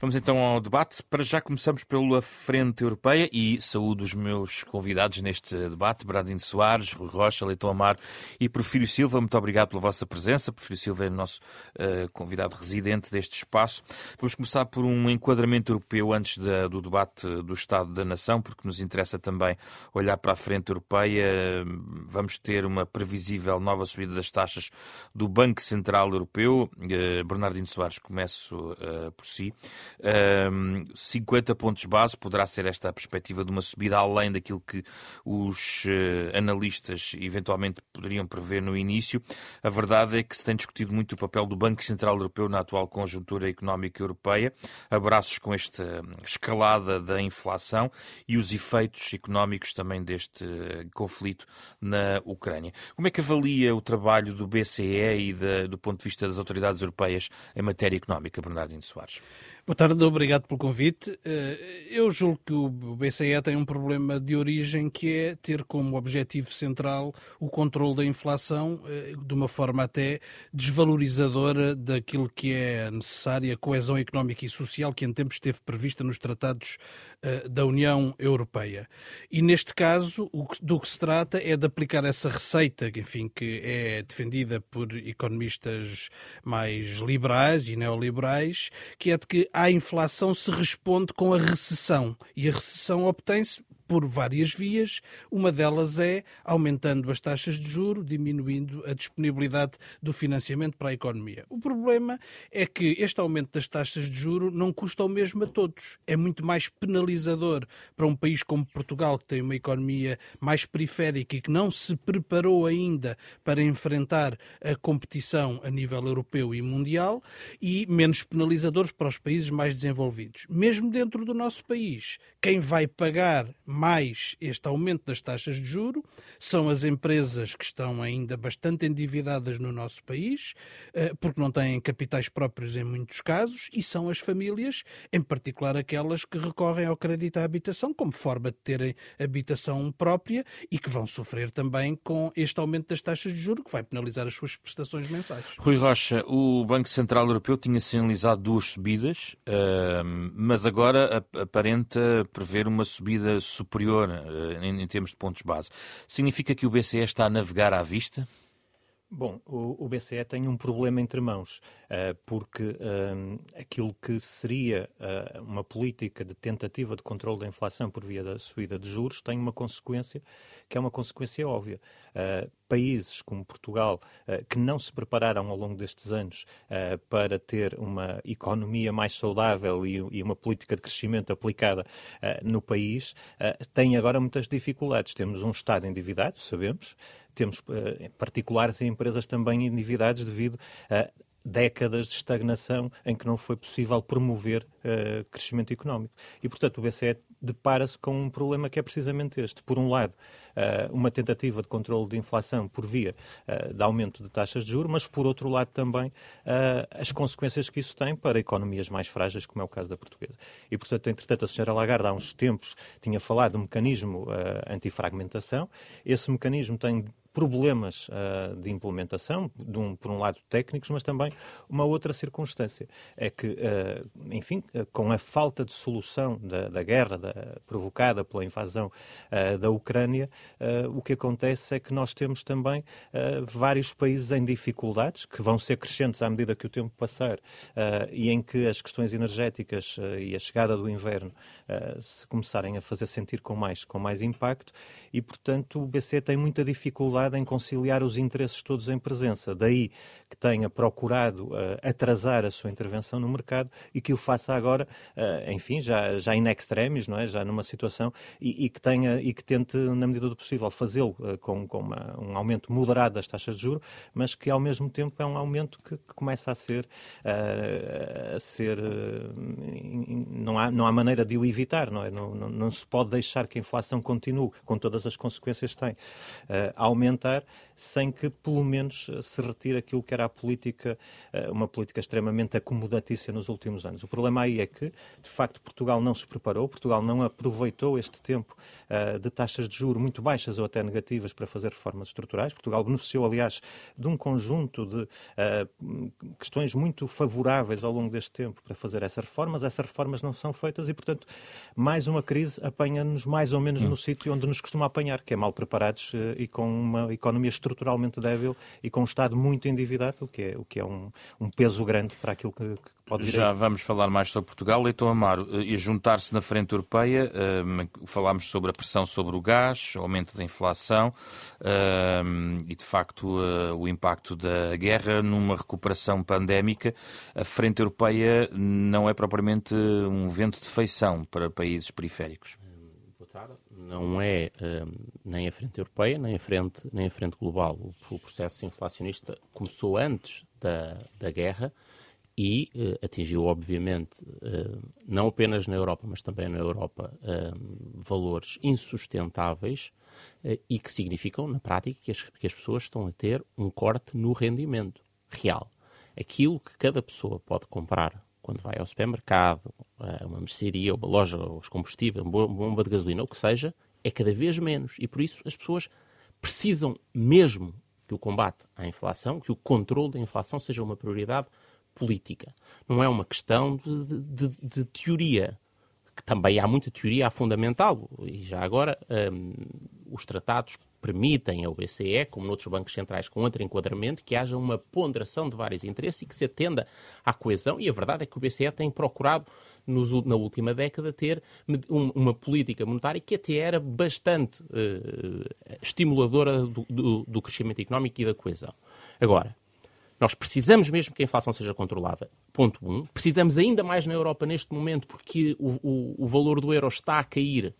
Vamos então ao debate. Para já começamos pela Frente Europeia e saúdo os meus convidados neste debate, Bradinho Soares, Rui Rocha, Leitão Amar e Porfírio Silva. Muito obrigado pela vossa presença. Porfírio Silva é o nosso uh, convidado residente deste espaço. Vamos começar por um enquadramento europeu antes do debate do Estado da Nação, porque nos interessa também olhar para a Frente Europeia. Vamos ter uma previsível nova subida das taxas do Banco Central Europeu. Uh, Bernardino Soares, começo uh, por si. 50 pontos base poderá ser esta a perspectiva de uma subida além daquilo que os uh, analistas eventualmente poderiam prever no início. A verdade é que se tem discutido muito o papel do Banco Central Europeu na atual conjuntura económica europeia, abraços com esta escalada da inflação e os efeitos económicos também deste uh, conflito na Ucrânia. Como é que avalia o trabalho do BCE e do ponto de vista das autoridades europeias em matéria económica, Bernardino Soares? Boa tarde, obrigado pelo convite. Eh, eu julgo que o BCE tem um problema de origem que é ter como objetivo central o controle da inflação eh, de uma forma até desvalorizadora daquilo que é necessária coesão económica e social que em tempos esteve prevista nos tratados eh, da União Europeia. E neste caso, do que se trata é de aplicar essa receita, que, enfim, que é defendida por economistas mais liberais e neoliberais, que é de que à inflação se responde com a recessão. E a recessão obtém-se por várias vias. Uma delas é aumentando as taxas de juro, diminuindo a disponibilidade do financiamento para a economia. O problema é que este aumento das taxas de juro não custa o mesmo a todos. É muito mais penalizador para um país como Portugal, que tem uma economia mais periférica e que não se preparou ainda para enfrentar a competição a nível europeu e mundial, e menos penalizadores para os países mais desenvolvidos. Mesmo dentro do nosso país, quem vai pagar mais este aumento das taxas de juro são as empresas que estão ainda bastante endividadas no nosso país, eh, porque não têm capitais próprios em muitos casos, e são as famílias, em particular aquelas que recorrem ao crédito à habitação como forma de terem habitação própria e que vão sofrer também com este aumento das taxas de juro que vai penalizar as suas prestações mensais. Rui Rocha, o Banco Central Europeu tinha sinalizado duas subidas, ehm, mas agora aparenta prever uma subida superior superior eh, em, em termos de pontos base. Significa que o BCE está a navegar à vista? Bom, o, BCE tem um problema entre mãos, porque uh, aquilo que seria uh, uma política de tentativa de controle da inflação por via da subida de juros tem uma consequência que é uma consequência óbvia. países como Portugal, que não se prepararam ao longo destes anos para ter uma economia mais saudável e, uma política de crescimento aplicada no país, têm agora muitas dificuldades. Temos um Estado endividado, sabemos, temos particulares e empresas também endividadas devido a décadas de estagnação em que não foi possível promover uh, crescimento económico. E, portanto, o BCE depara-se com um problema que é precisamente este. Por um lado, uh, uma tentativa de controle de inflação por via uh, de aumento de taxas de juros, mas, por outro lado, também as consequências que isso tem para economias mais frágeis, como é o caso da portuguesa. E, portanto, entretanto, a senhora Lagarde, há uns tempos, tinha falado do mecanismo antifragmentação. Esse mecanismo tem problemas uh, de implementação, de um, por um lado técnicos, mas também uma outra circunstância. É que, uh, enfim, uh, com a falta de solução da, da guerra da, provocada pela invasão da Ucrânia, o que acontece é que nós temos também vários países em dificuldades, que vão ser crescentes à medida que o tempo passar, e em que as questões energéticas e a chegada do inverno se começarem a fazer sentir com mais, com mais impacto, e, portanto, o BC tem muita dificuldade em conciliar os interesses todos em presença. Daí que tenha procurado uh, atrasar a sua intervenção no mercado e que o faça agora, uh, enfim, já, já in extremis, não é? já numa situação, e, e que tenha e que tente, na medida do possível, fazê-lo uh, com, com uma, um aumento moderado das taxas de juros, mas que ao mesmo tempo é um aumento que, que começa a ser, a ser não, há, não há maneira de o evitar, não é? Não, não, não, se pode deixar que a inflação continue com todas as consequências que tem. Uh, aumentar sem que, pelo menos, se retire aquilo que era a política, uma política extremamente acomodatícia nos últimos anos. O problema aí é que, de facto, Portugal não se preparou, Portugal não aproveitou este tempo de taxas de juro muito baixas ou até negativas para fazer reformas estruturais. Portugal beneficiou, aliás, de um conjunto de questões muito favoráveis ao longo deste tempo para fazer essas reformas. Essas reformas não são feitas e, portanto, mais uma crise apanha-nos mais ou menos hum. no sítio onde nos costuma apanhar, que é mal preparados eh, e com uma economia estruturalmente débil e com um Estado muito endividado, o que é, o que é um, um peso grande para aquilo que, que já vamos falar mais sobre Portugal. Leitão Amaro, eh, e juntar-se na frente europeia, uh, falámos sobre a pressão sobre o gás, o aumento da inflação uh, e, de facto, uh, o impacto da guerra numa recuperação pandémica. A frente europeia não é propriamente um vento de feição para países periféricos. Não é nem a frente europeia, nem a frente, nem a frente global. O, o processo inflacionista começou antes da, da guerra e uh, atingiu, obviamente, uh, não apenas na Europa, mas também na Europa, uh, valores insustentáveis e que significam, na prática, que as, que as pessoas estão a ter um corte no rendimento real. Aquilo que cada pessoa pode comprar quando vai ao supermercado, a uma mercearia, uma loja, os combustíveis, uma bomba de gasolina, o que seja, é cada vez menos. E por isso as pessoas precisam mesmo que o combate à inflação, que o controle da inflação seja uma prioridade política. Não é uma questão de, de, de teoria, que também há muita teoria a fundamental. E já agora, um, os tratados permitem ao BCE, como noutros bancos centrais com outro enquadramento, que haja uma ponderação de vários interesses e que se atenda à coesão. E a verdade é que o BCE tem procurado, nos, na última década, ter um, uma política monetária que até era bastante uh, estimuladora do, do, do crescimento económico e da coesão. Agora, nós precisamos mesmo que a inflação seja controlada. Ponto 1. Um. Precisamos ainda mais na Europa neste momento porque o, o, o valor do euro está a cair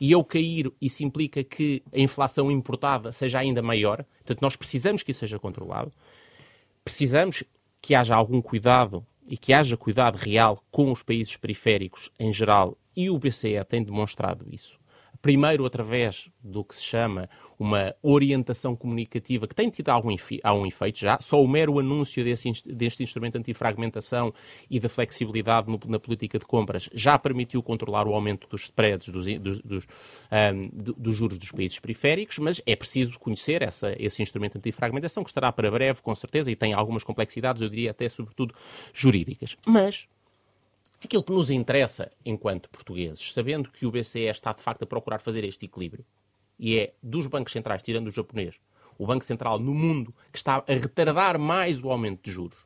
e ao cair isso implica que a inflação importada seja ainda maior. Portanto, nós precisamos que isso seja controlado. Precisamos que haja algum cuidado e que haja cuidado real com os países periféricos em geral e o BCE tem demonstrado isso primeiro através do que se chama uma orientação comunicativa que tem tido algum, algum efeito já, só o mero anúncio desse, deste instrumento antifragmentação e da flexibilidade no, na política de compras já permitiu controlar o aumento dos spreads, dos, dos, dos, um, dos juros dos países periféricos, mas é preciso conhecer essa, esse instrumento antifragmentação que estará para breve, com certeza, e tem algumas complexidades, eu diria até sobretudo jurídicas. Mas Aquilo que nos interessa enquanto portugueses, sabendo que o BCE está de facto a procurar fazer este equilíbrio, e é dos bancos centrais, tirando o japonês, o Banco Central no mundo que está a retardar mais o aumento de juros.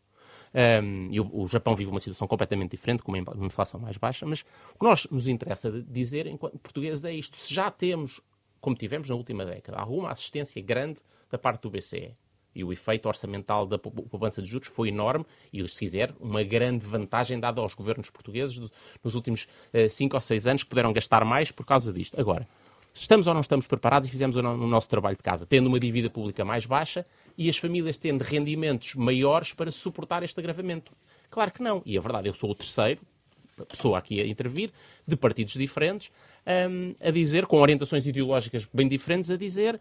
Um, e o, o, Japão vive uma situação completamente diferente, com uma inflação mais baixa, mas o que nós nos interessa dizer enquanto portugueses é isto. Se já temos, como tivemos na última década, alguma assistência grande da parte do BCE, e o efeito orçamental da poupança de juros foi enorme e, se quiser, uma grande vantagem dada aos governos portugueses nos últimos 5 uh, ou 6 anos que puderam gastar mais por causa disto. Agora, estamos ou não estamos preparados e fizemos o nosso trabalho de casa, tendo uma dívida pública mais baixa e as famílias tendo rendimentos maiores para suportar este agravamento? Claro que não. E a verdade, eu sou o terceiro, pessoa aqui a intervir, de partidos diferentes, um, a dizer, com orientações ideológicas bem diferentes, a dizer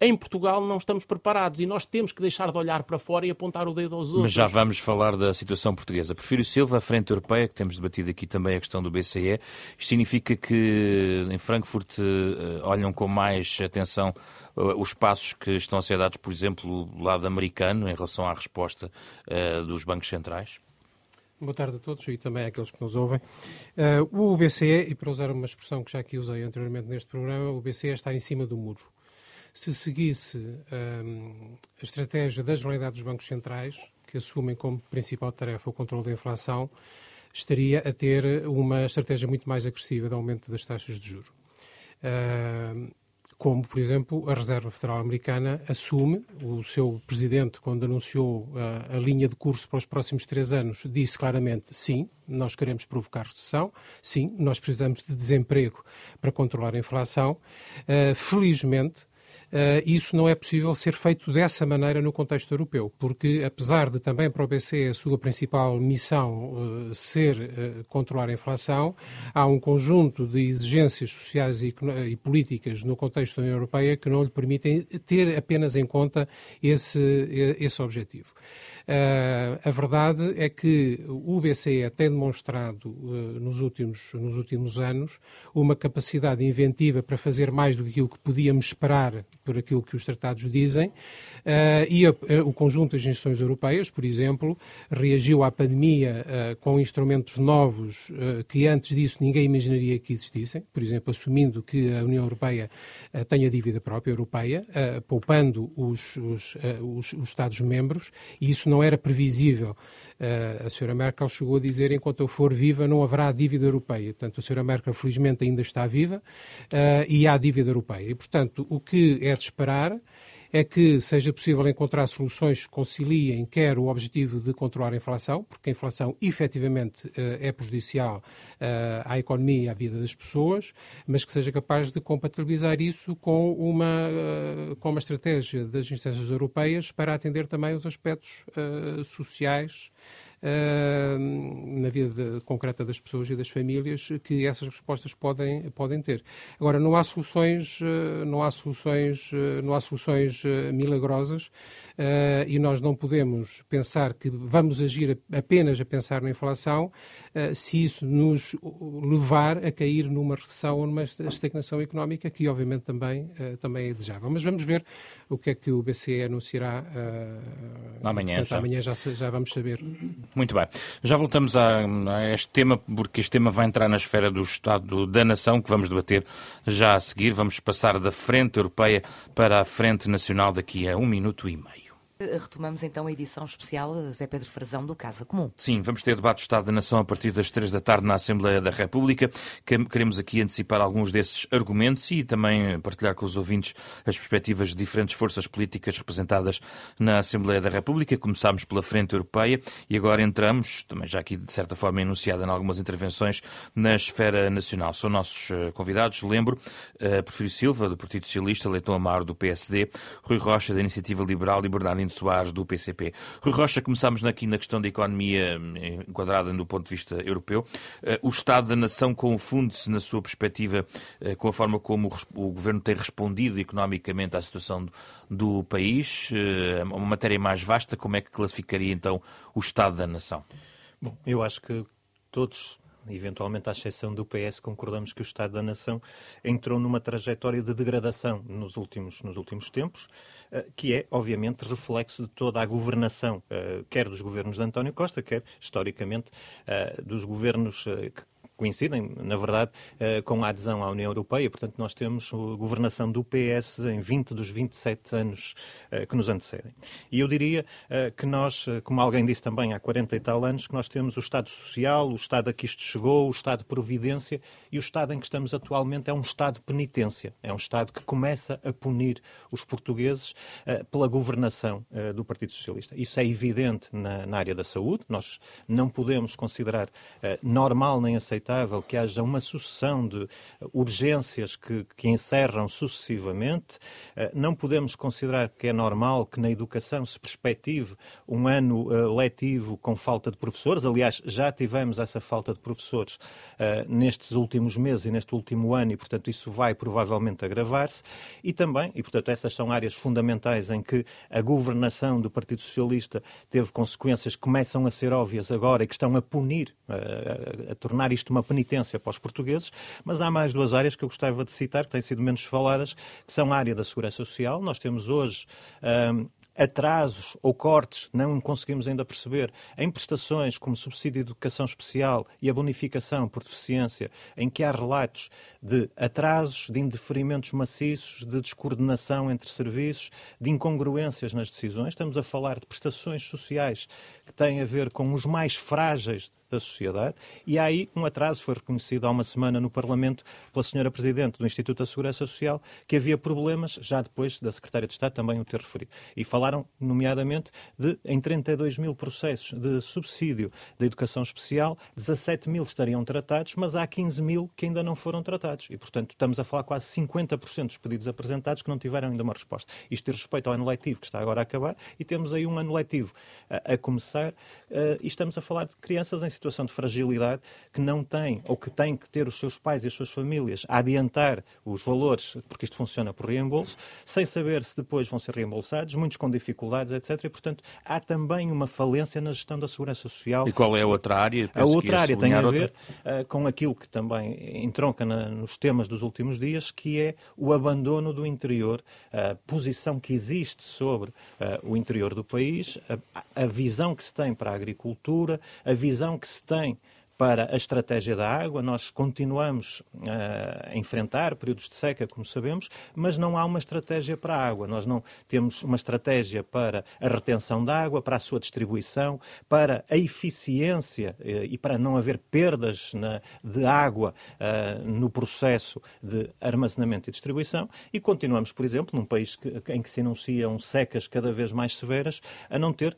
em Portugal não estamos preparados e nós temos que deixar de olhar para fora e apontar o dedo aos outros. Mas já vamos falar da situação portuguesa. Prefiro Silva, a Frente Europeia, que temos debatido aqui também a questão do BCE. Isto significa que em Frankfurt uh, olham com mais atenção uh, os passos que estão a ser dados, por exemplo, do lado americano, em relação à resposta uh, dos bancos centrais? Boa tarde a todos e também àqueles que nos ouvem. o BCE, e para usar uma expressão que já aqui usei anteriormente neste programa, o BCE está em cima do muro se seguisse um, a estratégia da Generalidade dos Bancos Centrais, que assumem como principal tarefa o controle da inflação, estaria a ter uma estratégia muito mais agressiva de aumento das taxas de juros. Uh, como, por exemplo, a Reserva Federal Americana assume, o seu presidente, quando anunciou uh, a linha de curso para os próximos três anos, disse claramente: sim, nós queremos provocar recessão, sim, nós precisamos de desemprego para controlar a inflação. Uh, felizmente, Uh, isso não é possível ser feito dessa maneira no contexto europeu, porque apesar de também para o BCE a sua principal missão uh, ser uh, controlar a inflação, há um conjunto de exigências sociais e, e, políticas no contexto da União Europeia que não lhe permitem ter apenas em conta esse, esse objetivo. Uh, a verdade é que o BCE tem demonstrado uh, nos, últimos, nos últimos anos uma capacidade inventiva para fazer mais do que aquilo que podíamos esperar por aquilo que os tratados dizem. Uh, e a, o conjunto das instituições europeias, por exemplo, reagiu à pandemia com instrumentos novos que antes disso ninguém imaginaria que existissem, por exemplo, assumindo que a União Europeia tenha dívida própria europeia, poupando os, os, os, os Estados-membros, e isso não não era previsível. Uh, a senhora Merkel chegou a dizer: enquanto eu for viva, não haverá dívida europeia. Portanto, a senhora Merkel, felizmente, ainda está viva uh, e há dívida europeia. E, portanto, o que é de esperar é que seja possível encontrar soluções que conciliem quer o objetivo de controlar a inflação, porque a inflação efetivamente eh, é prejudicial eh, à economia e à vida das pessoas, mas que seja capaz de compatibilizar isso com uma, eh, com uma estratégia das instâncias europeias para atender também os aspectos sociais na vida concreta das pessoas e das famílias que essas respostas podem, podem ter. Agora, não há soluções, uh, não há soluções, uh, não há soluções uh, e nós não podemos pensar que vamos agir apenas a pensar na inflação se isso nos levar a cair numa recessão ou numa estagnação económica, que obviamente também, também é desejável. Mas vamos ver o que é que o BCE anunciará amanhã. Portanto, já. amanhã já, já vamos saber. Muito bem. Já voltamos a, a, este tema, porque este tema vai entrar na esfera do Estado da Nação, que vamos debater já a seguir. Vamos passar da frente europeia para a frente nacional daqui a um minuto e meio. Retomamos então a edição especial Zé Pedro Frazão do Casa Comum. Sim, vamos ter debate do Estado da Nação a partir das três da tarde na Assembleia da República. Queremos aqui antecipar alguns desses argumentos e também partilhar com os ouvintes as perspectivas de diferentes forças políticas representadas na Assembleia da República. Começámos pela Frente Europeia e agora entramos, também já aqui de certa forma enunciada em algumas intervenções, na esfera nacional. São nossos eh, convidados, lembro, uh, Porfírio Silva, do Partido Socialista, Leitão Amaro, do PSD, Rui Rocha, da Iniciativa Liberal e Bernardino Soares, do PCP. Rui Rocha, começámos aqui na questão da economia eh, enquadrada do ponto de vista europeu. Eh, o Estado da Nação confunde-se, na sua perspectiva, eh, com a forma como o Governo tem respondido economicamente à situação do país? Uma matéria mais vasta, como é que classificaria então o Estado da Nação? Bom, eu acho que todos eventualmente à exceção do PS, concordamos que o Estado da Nação entrou numa trajetória de degradação nos últimos, nos últimos tempos. Eh, que é, obviamente, reflexo de toda a governação, eh, quer dos governos de António Costa, quer, historicamente, eh, dos governos que coincidem, na verdade, eh, com a adesão à União Europeia. Portanto, nós temos a governação do PS em 20 dos 27 anos eh, que nos antecedem. E eu diria eh, que nós, como alguém disse também há 40 e tal anos, que nós temos o Estado Social, o Estado a que isto chegou, o Estado de Providência e o Estado em que estamos atualmente é um Estado de penitência. É um Estado que começa a punir os portugueses pela governação do Partido Socialista. Isso é evidente na, na área da saúde. Nós não podemos considerar normal nem aceitável que haja uma sucessão de urgências que, que encerram sucessivamente. Eh, não podemos considerar que é normal que na educação se perspective um ano eh, letivo com falta de professores. Aliás, já tivemos essa falta de professores eh, nestes últimos meses e neste último ano e, portanto, isso vai provavelmente agravar-se. E também, e portanto, essas são áreas fundamentais em que a governação do Partido Socialista teve consequências que começam a ser óbvias agora e que estão a punir, a, a, a tornar isto uma uma penitência para os portugueses, mas há mais duas áreas que eu gostava de citar, que têm sido menos faladas, que são a área da segurança social. Nós temos hoje um, atrasos ou cortes, não conseguimos ainda perceber, em prestações como subsídio de educação especial e a bonificação por deficiência, em que há relatos de atrasos, de indeferimentos maciços, de descoordenação entre serviços, de incongruências nas decisões. Estamos a falar de prestações sociais que têm a ver com os mais frágeis da sociedade e há aí um atraso, foi reconhecido há uma semana no Parlamento pela senhora Presidente do Instituto da Segurança Social, que havia problemas, já depois da Secretária de Estado também o ter referido. E falaram, nomeadamente, de em 32 mil processos de subsídio da educação especial, 17 mil estariam tratados, mas há 15 mil que ainda não foram tratados. E, portanto, estamos a falar quase 50% dos pedidos apresentados que não tiveram ainda uma resposta. Isto diz respeito ao ano letivo que está agora a acabar e temos aí um ano letivo a, a começar uh, e estamos a falar de crianças em situação de fragilidade que não têm ou que têm que ter os seus pais e as suas famílias a adiantar os valores, porque isto funciona por reembolso, sem saber se depois vão ser reembolsados, muitos com dificuldades, etc. E, portanto, há também uma falência na gestão da segurança social. E qual é a outra área? Penso a outra área tem a ver uh, com aquilo que também entronca na, nos temas dos últimos dias, que é o abandono do interior, a posição que existe sobre uh, o interior do país, a, a visão que se tem para a agricultura, a visão que se tem para a estratégia da água. Nós continuamos uh, a enfrentar períodos de seca, como sabemos, mas não há uma estratégia para a água. Nós não temos uma estratégia para a retenção da água, para a sua distribuição, para a eficiência uh, e para não haver perdas de água uh, no processo de armazenamento e distribuição. E continuamos, por exemplo, num país em que se anunciam secas cada vez mais severas, a não ter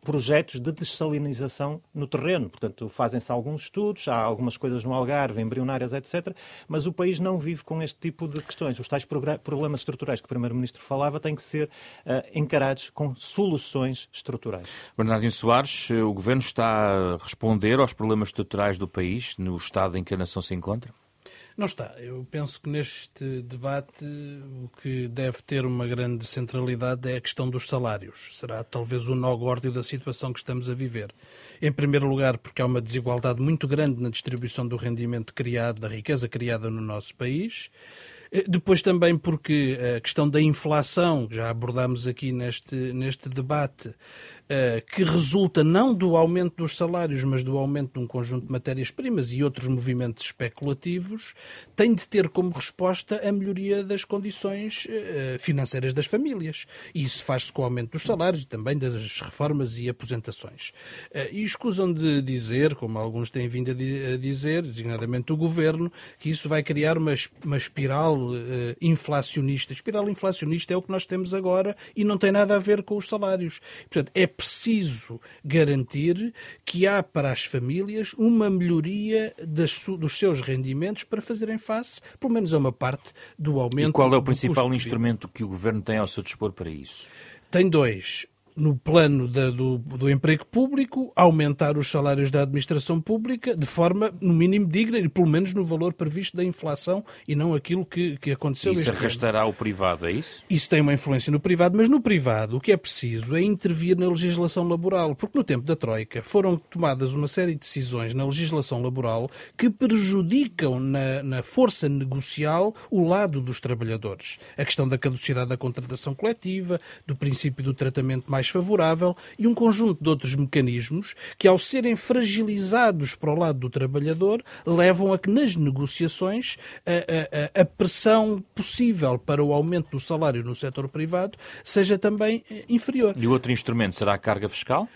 projetos de dessalinização no terreno. Portanto, fazem-se alguns alguns estudos, há algumas coisas no Algarve, embrionárias, etc., mas o país não vive com este tipo de questões. Os tais problemas estruturais que o Primeiro-Ministro falava têm que ser uh, encarados com soluções estruturais. Bernardino Soares, o Governo está a responder aos problemas estruturais do país, no estado em que a nação se encontra? Não está. Eu penso que neste debate o que deve ter uma grande centralidade é a questão dos salários. Será talvez o nó górdio da situação que estamos a viver. Em primeiro lugar, porque há uma desigualdade muito grande na distribuição do rendimento criado, da riqueza criada no nosso país. Eh, depois também porque a questão da inflação, já abordámos aqui neste, neste debate, que resulta não do aumento dos salários, mas do aumento de um conjunto de matérias-primas e outros movimentos especulativos, tem de ter como resposta a melhoria das condições eh, financeiras das famílias. E isso faz-se com o aumento dos salários e também das reformas e aposentações. Eh, e escusam de dizer, como alguns têm vindo a dizer, designadamente o governo, que isso vai criar uma, uma espiral inflacionista. Espiral inflacionista é o que nós temos agora e não tem nada a ver com os salários. Portanto, é preciso garantir que há para as famílias uma melhoria das, dos seus rendimentos para fazerem face, pelo menos a uma parte, do aumento. E qual é o principal instrumento que o Governo tem ao seu dispor para isso? Tem dois no plano da, do, do, emprego público, aumentar os salários da administração pública de forma, no mínimo, digna e pelo menos no valor previsto da inflação e não aquilo que, que aconteceu. Isso arrastará ano. o privado, é isso? Isso tem uma influência no privado, mas no privado o que é preciso é intervir na legislação laboral, porque no tempo da Troika foram tomadas uma série de decisões na legislação laboral que prejudicam na, na força negocial o lado dos trabalhadores. A questão da caducidade da contratação coletiva, do princípio do tratamento mais favorável e um conjunto de outros mecanismos que, ao serem fragilizados para o lado do trabalhador, levam a que nas negociações a, a, a pressão possível para o aumento do salário no setor privado seja também eh, inferior. E o outro instrumento será a carga fiscal?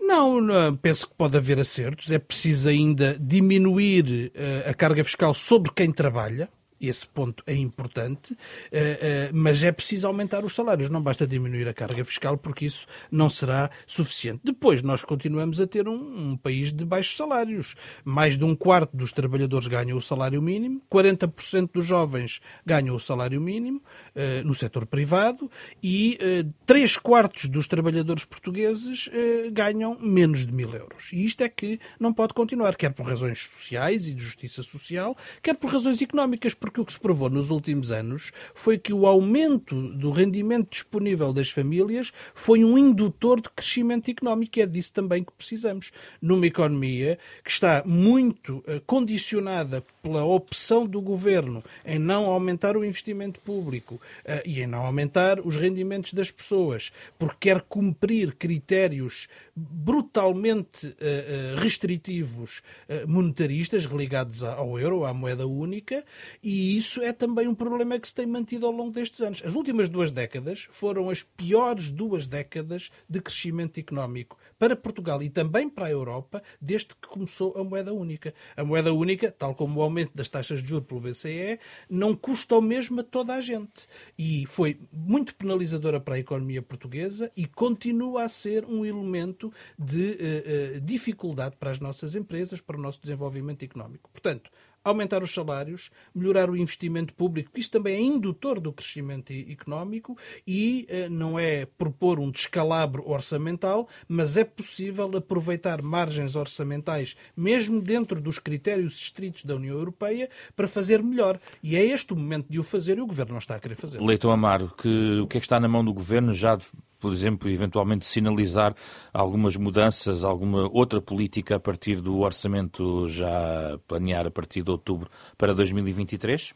Não, não, penso que pode haver acertos. É preciso ainda diminuir uh, a carga fiscal sobre quem trabalha esse ponto é importante, eh, eh, mas é preciso aumentar os salários, não basta diminuir a carga fiscal, porque isso não será suficiente. Depois, nós continuamos a ter um, um país de baixos salários. Mais de um quarto dos trabalhadores ganham o salário mínimo, 40% dos jovens ganham o salário mínimo eh, no setor privado e três quartos dos trabalhadores portugueses ganham menos de mil euros. E isto é que não pode continuar, quer por razões sociais e de justiça social, quer por razões económicas, porque o que se provou nos últimos anos foi que o aumento do rendimento disponível das famílias foi um indutor de crescimento económico e é disso também que precisamos. Numa economia que está muito eh, condicionada pela opção do governo em não aumentar o investimento público uh, e em não aumentar os rendimentos das pessoas, porque quer cumprir critérios brutalmente uh, uh, restritivos monetaristas ligados ao euro, à moeda única, e isso é também um problema que se tem mantido ao longo destes anos. As últimas duas décadas foram as piores duas décadas de crescimento económico para Portugal e também para a Europa desde que começou a moeda única. A moeda única, tal como o aumento das taxas de juros pelo BCE, não custa o mesmo a toda a gente. E foi muito penalizadora para a economia portuguesa e continua a ser um elemento de uh, uh, dificuldade para as nossas empresas, para o nosso desenvolvimento económico. Portanto, aumentar os salários, melhorar o investimento público, que isto também é indutor do crescimento económico e eh, não é propor um descalabro orçamental, mas é possível aproveitar margens orçamentais, mesmo dentro dos critérios estritos da União Europeia, para fazer melhor. E é este o momento de o fazer e o Governo não está a querer fazer. Leitão Amaro, que, o que é que está na mão do Governo já por exemplo, eventualmente sinalizar algumas mudanças, alguma outra política a partir do orçamento já planear a partir de outubro para 2023?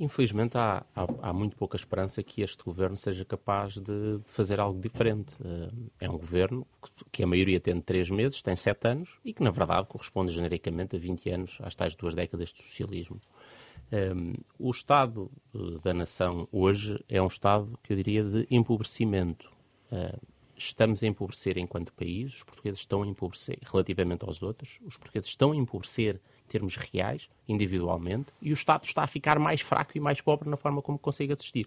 Infelizmente, há, há, há, muito pouca esperança que este governo seja capaz de, de, fazer algo diferente. Eh, é um governo que, que, a maioria tem três meses, tem sete anos e que, na verdade, corresponde genericamente a 20 anos, às tais duas décadas de socialismo. Um, o estado uh, da nação hoje é um estado que eu diria de empobrecimento. Estamos a empobrecer enquanto país, os portugueses estão a empobrecer relativamente aos outros, os portugueses estão a empobrecer em termos reais, individualmente, e o Estado está a ficar mais fraco e mais pobre na forma como consegue assistir.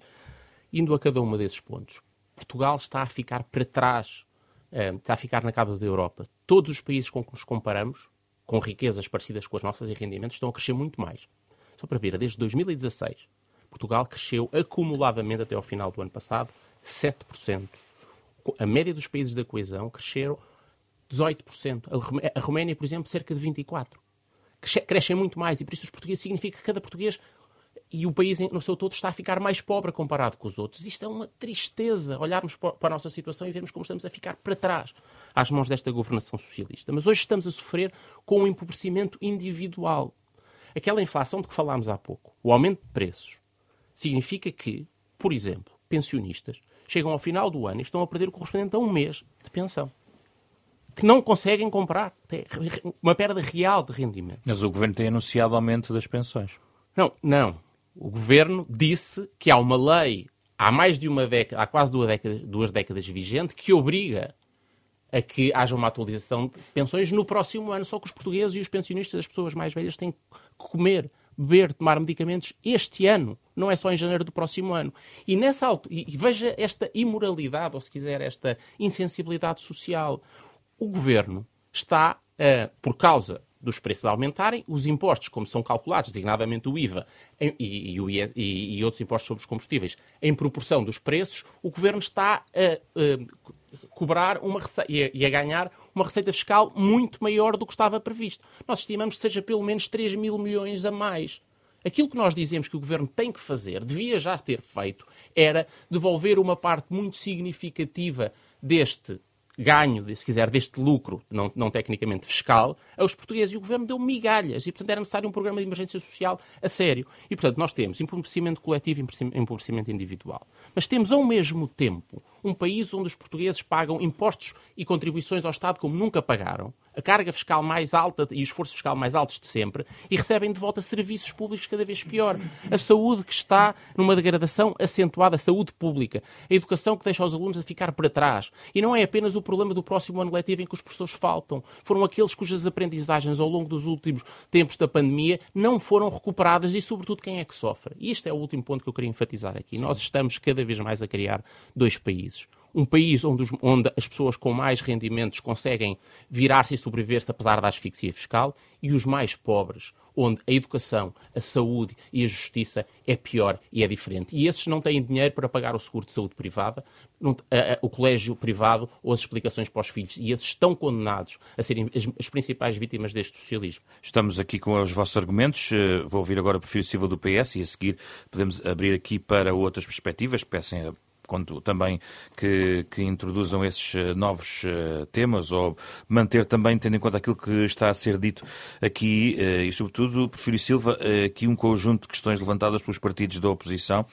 Indo a cada um desses pontos, Portugal está a ficar para trás, está a ficar na cauda da Europa. Todos os países com que nos comparamos, com riquezas parecidas com as nossas e rendimentos, estão a crescer muito mais. Só para ver, desde 2016, Portugal cresceu acumuladamente até ao final do ano passado 7%. A média dos países da coesão cresceram 18%. A Roménia, por exemplo, cerca de 24%. Crescem muito mais e por isso os portugueses significa que cada português e o país no seu todo está a ficar mais pobre comparado com os outros. Isto é uma tristeza, olharmos para a nossa situação e vermos como estamos a ficar para trás às mãos desta governação socialista. Mas hoje estamos a sofrer com um empobrecimento individual. Aquela inflação de que falámos há pouco, o aumento de preços, significa que, por exemplo, pensionistas chegam ao final do ano e estão a perder o correspondente a um mês de pensão. Que não conseguem comprar. Uma perda real de rendimento. Mas o governo tem anunciado aumento das pensões. Não, não. O governo disse que há uma lei há mais de uma década, há quase duas décadas, duas décadas vigente, que obriga a que haja uma atualização de pensões no próximo ano. Só que os portugueses e os pensionistas, as pessoas mais velhas, têm que comer, beber, tomar medicamentos este ano, não é só em janeiro do próximo ano. E nessa altura, e veja esta imoralidade, ou se quiser, esta insensibilidade social. O governo está, uh, por causa dos preços aumentarem, os impostos, como são calculados, designadamente o IVA e, e, e, e, outros impostos sobre os combustíveis, em proporção dos preços, o governo está a, uh, cobrar uma receita e a ganhar uma receita fiscal muito maior do que estava previsto. Nós estimamos que seja pelo menos 3 mil milhões a mais. Aquilo que nós dizemos que o governo tem que fazer, devia já ter feito, era devolver uma parte muito significativa deste ganho, se quiser, deste lucro, não, não tecnicamente fiscal, aos portugueses. E o governo deu migalhas e, portanto, era necessário um programa de emergência social a sério. E, portanto, nós temos empobrecimento coletivo e empobrecimento individual. Mas temos, ao mesmo tempo, um país onde os portugueses pagam impostos e contribuições ao Estado como nunca pagaram, a carga fiscal mais alta e o esforço fiscal mais altos de sempre, e recebem de volta serviços públicos cada vez pior. A saúde que está numa degradação acentuada, a saúde pública, a educação que deixa os alunos a ficar para trás. E não é apenas o problema do próximo ano letivo em que os professores faltam. Foram aqueles cujas aprendizagens ao longo dos últimos tempos da pandemia não foram recuperadas e, sobretudo, quem é que sofre. E este é o último ponto que eu queria enfatizar aqui. Sim. Nós estamos cada vez mais a criar dois países um país onde, os, onde, as pessoas com mais rendimentos conseguem virar-se e sobreviver-se apesar da asfixia fiscal, e os mais pobres, onde a educação, a saúde e a justiça é pior e é diferente. E esses não têm dinheiro para pagar o seguro de saúde privada, não, a, a, o colégio privado ou as explicações para os filhos. E esses estão condenados a serem as, as principais vítimas deste socialismo. Estamos aqui com os vossos argumentos. Eh, vou ouvir agora o Prefiro Silva do PS e a seguir podemos abrir aqui para outras perspectivas. Peçam a quando também que, que introduzam esses eh, novos uh, temas ou manter também, tendo em conta aquilo que está a ser dito aqui uh, e, sobretudo, Porfírio Silva, aqui um conjunto de questões levantadas pelos partidos da oposição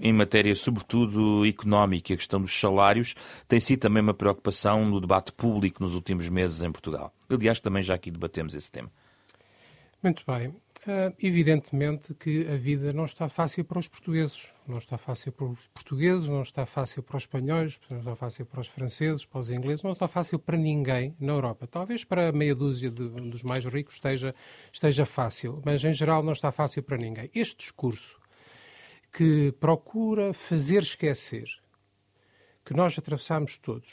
em matéria, sobretudo, económica, a questão dos salários, tem sido também uma preocupação no debate público nos últimos meses em Portugal. Aliás, também já aqui debatemos esse tema. Muito bem. Uh, evidentemente que a vida não está fácil para os portugueses, não está fácil para os portugueses, não está fácil para os espanhóis, não está fácil para os franceses, para os ingleses, não está fácil para ninguém na Europa. Talvez para meia dúzia de, dos mais ricos esteja, esteja fácil, mas em geral não está fácil para ninguém. Este discurso que procura fazer esquecer que nós atravessamos todos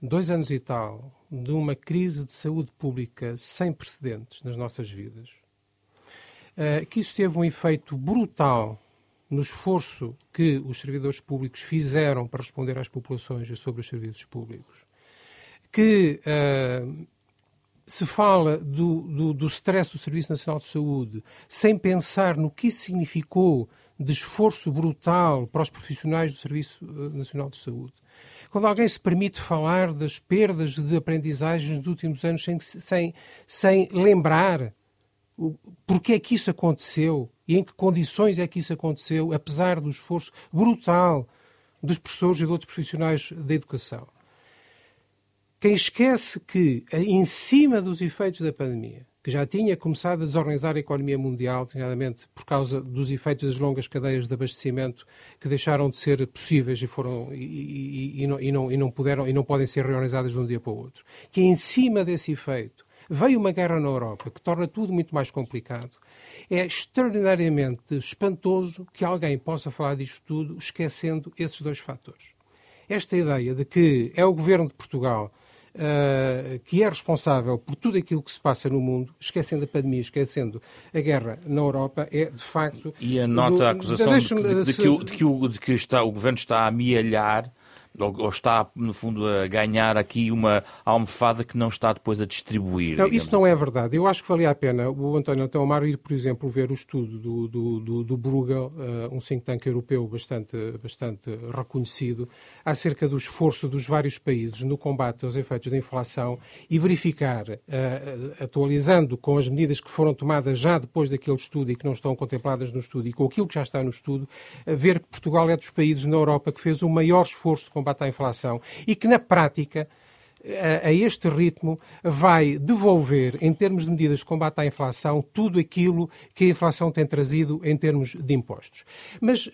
dois anos e tal de uma crise de saúde pública sem precedentes nas nossas vidas que isso teve um efeito brutal no esforço que os servidores públicos fizeram para responder às populações e sobre os serviços públicos, que uh, se fala do, do, do stress do Serviço Nacional de Saúde sem pensar no que isso significou de esforço brutal para os profissionais do Serviço eh, Nacional de Saúde. Quando alguém se permite falar das perdas de aprendizagem dos últimos anos sem, sem, sem lembrar porque é que isso aconteceu e em que condições é que isso aconteceu, apesar do esforço brutal dos professores e de outros profissionais da educação. Quem esquece que, em cima dos efeitos da pandemia, que já tinha começado a desorganizar a economia mundial, designadamente por causa dos efeitos das longas cadeias de abastecimento que deixaram de ser possíveis e foram e, e, e, não, e, não, e não puderam e não podem ser reorganizadas de um dia para o outro. Que em cima desse efeito Veio uma guerra na Europa que torna tudo muito mais complicado. É extraordinariamente espantoso que alguém possa falar disto tudo esquecendo esses dois fatores. Esta ideia de que é o governo de Portugal Uh, que é responsável por tudo aquilo que se passa no mundo, esquecendo a pandemia, esquecendo a guerra na Europa, é de facto. E a nota, do, a acusação de, de, de, que, o, de, que, o, de que está, o governo está a amealhar ou, está, no fundo, a ganhar aqui uma almofada que não está depois a distribuir. Não, isso não assim. é verdade. Eu acho que valia a pena o António Antelmar ir, por exemplo, ver o estudo do, do, do, do Bruegel, uh, um think tank europeu bastante, bastante reconhecido, acerca do esforço dos vários países no combate aos efeitos da inflação e verificar, uh, atualizando com as medidas que foram tomadas já depois daquele estudo e que não estão contempladas no estudo e com aquilo que já está no estudo, uh, ver que Portugal é dos países na Europa que fez o maior esforço de combate à inflação e que, na prática, a, este ritmo vai devolver, em termos de medidas de combate à inflação, tudo aquilo que a inflação tem trazido em termos de impostos. Mas uh,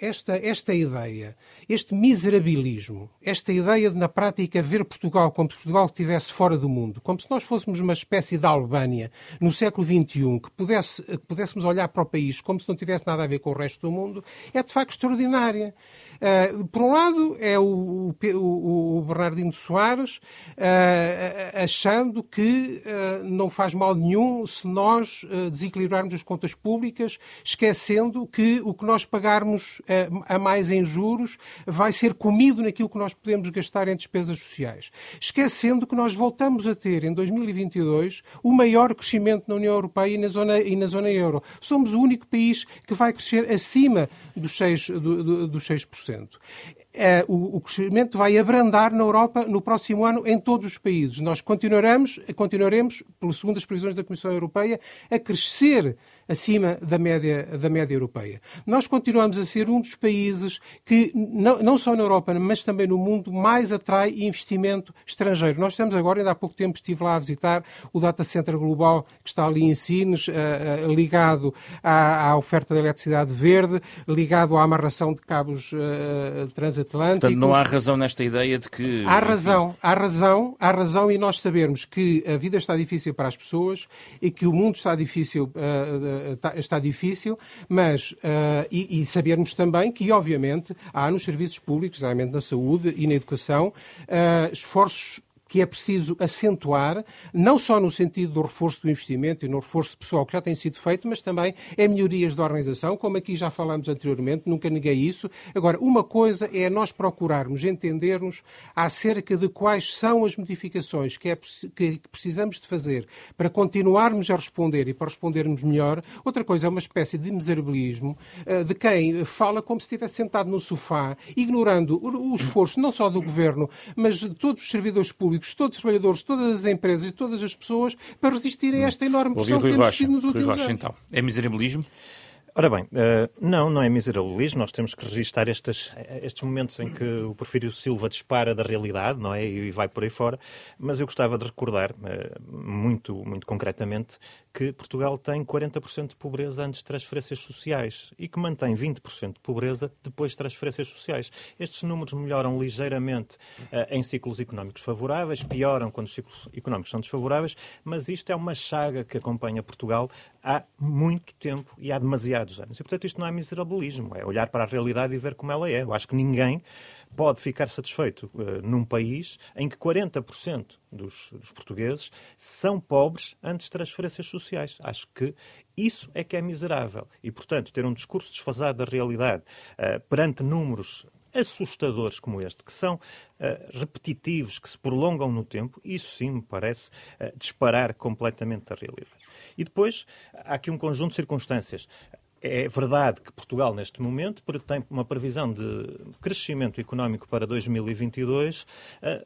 esta, esta ideia, este miserabilismo, esta ideia de, na prática, ver Portugal como se Portugal estivesse fora do mundo, como se nós fôssemos uma espécie de Albânia no século XXI, que, pudesse, que pudéssemos olhar para o país como se não tivesse nada a ver com o resto do mundo, é de facto extraordinária. Uh, por um lado, é o, o, o Bernardino Soares uh, achando que uh, não faz mal nenhum se nós desequilibrarmos as contas públicas, esquecendo que o que nós pagarmos a mais em juros vai ser comido naquilo que nós podemos gastar em despesas sociais. Esquecendo que nós voltamos a ter, em 2022, o maior crescimento na União Europeia e na zona, e na zona euro. Somos o único país que vai crescer acima dos 6%. Do, do, dos 6% é, o, o, crescimento vai abrandar na Europa no próximo ano em todos os países. Nós continuaremos, continuaremos, pelas segundas previsões da Comissão Europeia, a crescer acima da média, da média europeia. Nós continuamos a ser um dos países que, não, não só na Europa, mas também no mundo, mais atrai investimento estrangeiro. Nós estamos agora, ainda há pouco tempo, estive lá a visitar o Data Center Global, que está ali em Sines, uh, uh, ligado à, à, oferta de eletricidade verde, ligado à amarração de cabos uh, transatlânticos. Portanto, não há razão nesta ideia de que... Há razão, há razão, há razão e nós sabermos que a vida está difícil para as pessoas e que o mundo está difícil está, está difícil, mas uh, e, e, sabermos também que, obviamente, há nos serviços públicos, especialmente na saúde e na educação, uh, esforços que é preciso acentuar, não só no sentido do reforço do investimento e no reforço pessoal que já tem sido feito, mas também em melhorias da organização, como aqui já falamos anteriormente, nunca neguei isso. Agora, uma coisa é nós procurarmos entendermos acerca de quais são as modificações que, é, que precisamos de fazer para continuarmos a responder e para respondermos melhor. Outra coisa é uma espécie de miserabilismo uh, de quem fala como se estivesse sentado no sofá, ignorando o esforço não só do governo, mas de todos os servidores públicos públicos, todos os trabalhadores, todas as empresas e todas as pessoas para resistirem a esta enorme pressão que temos tido nos últimos Rui Rocha, anos. Então. É miserabilismo? Ora bem, uh, não, não é miserabilismo. Nós temos que registrar estes, estes momentos em que o Porfírio Silva dispara da realidade, não é? E vai por aí fora. Mas eu gostava de recordar, uh, muito, muito concretamente, que Portugal tem 40% de pobreza antes de transferências sociais e que mantém 20% de pobreza depois de transferências sociais. Estes números melhoram ligeiramente uh, em ciclos económicos favoráveis, pioram quando os ciclos económicos são desfavoráveis, mas isto é uma chaga que acompanha Portugal há muito tempo e há demasiados anos. E, portanto, isto não é miserabilismo, é olhar para a realidade e ver como ela é. Eu acho que ninguém pode ficar satisfeito uh, num país em que 40% dos, dos, portugueses são pobres antes de transferências sociais. Acho que isso é que é miserável. E, portanto, ter um discurso desfasado da realidade uh, perante números assustadores como este, que são uh, repetitivos, que se prolongam no tempo, isso sim me parece disparar completamente da realidade. E depois há aqui um conjunto de circunstâncias. É verdade que Portugal, neste momento, tem uma previsão de crescimento económico para 2022 eh,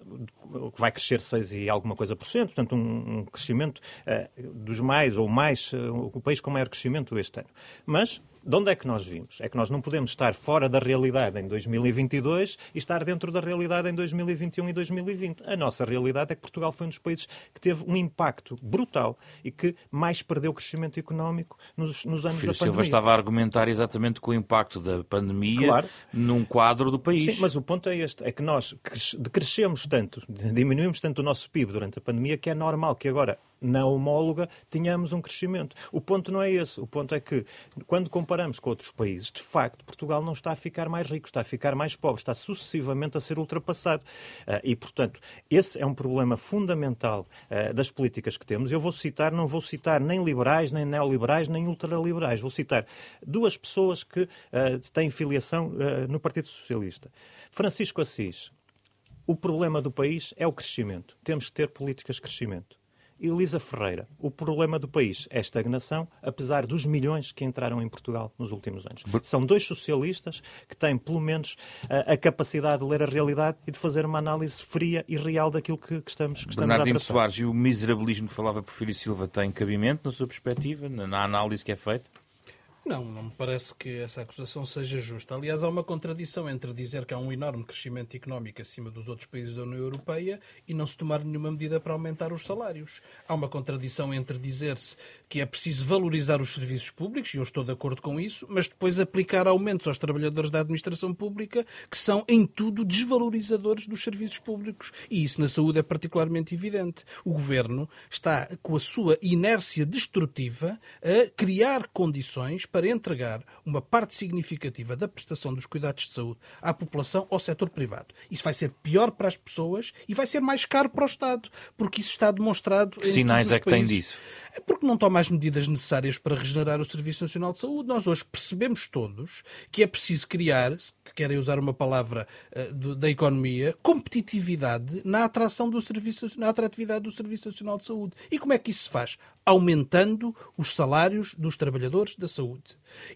que vai crescer 6 e alguma coisa por cento, portanto, um crescimento eh, dos mais ou mais, eh, o país com maior crescimento este ano. Mas de onde é que nós vimos? É que nós não podemos estar fora da realidade em 2022 e estar dentro da realidade em 2021 e 2020. A nossa realidade é que Portugal foi um dos países que teve um impacto brutal e que mais perdeu crescimento económico nos, nos anos Filho da pandemia. Silva estava a argumentar exatamente com o impacto da pandemia claro. num quadro do país. Sim, mas o ponto é este, é que nós crescemos tanto, diminuímos tanto o nosso PIB durante a pandemia que é normal que agora na homóloga tenhamos um crescimento. O ponto não é esse. O ponto é que, quando comparamos com outros países, de facto, Portugal não está a ficar mais rico, está a ficar mais pobre, está sucessivamente a ser ultrapassado. Uh, e, portanto, esse é um problema fundamental uh, das políticas que temos. Eu vou citar, não vou citar nem liberais, nem neoliberais, nem ultraliberais. Vou citar duas pessoas que uh, têm filiação no Partido Socialista. Francisco Assis. O problema do país é o crescimento. Temos que ter políticas de crescimento. Elisa Ferreira, o problema do país é a estagnação, apesar dos milhões que entraram em Portugal nos últimos anos. São dois socialistas que têm, pelo menos, a, a capacidade de ler a realidade e de fazer uma análise fria e real daquilo que, que estamos, que estamos Bernardino a Soares, e o miserabilismo que falava Porfírio Silva tem cabimento, na sua perspectiva, na análise que é feita? Não, não me parece que essa acusação seja justa. Aliás, há uma contradição entre dizer que há um enorme crescimento económico acima dos outros países da União Europeia e não se tomar nenhuma medida para aumentar os salários. Há uma contradição entre dizer-se que é preciso valorizar os serviços públicos, e eu estou de acordo com isso, mas depois aplicar aumentos aos trabalhadores da administração pública que são, em tudo, desvalorizadores dos serviços públicos. E isso na saúde é particularmente evidente. O governo está, com a sua inércia destrutiva, a criar condições para entregar uma parte significativa da prestação dos cuidados de saúde à população ao setor privado. Isso vai ser pior para as pessoas e vai ser mais caro para o Estado, porque isso está demonstrado. Que sinais é que países. tem disso? É porque não toma as medidas necessárias para regenerar o Serviço Nacional de Saúde. Nós hoje percebemos todos que é preciso criar, se querem usar uma palavra uh, da economia, competitividade na atração do serviço, na atratividade do Serviço Nacional de Saúde. E como é que isso se faz? Aumentando os salários dos trabalhadores da saúde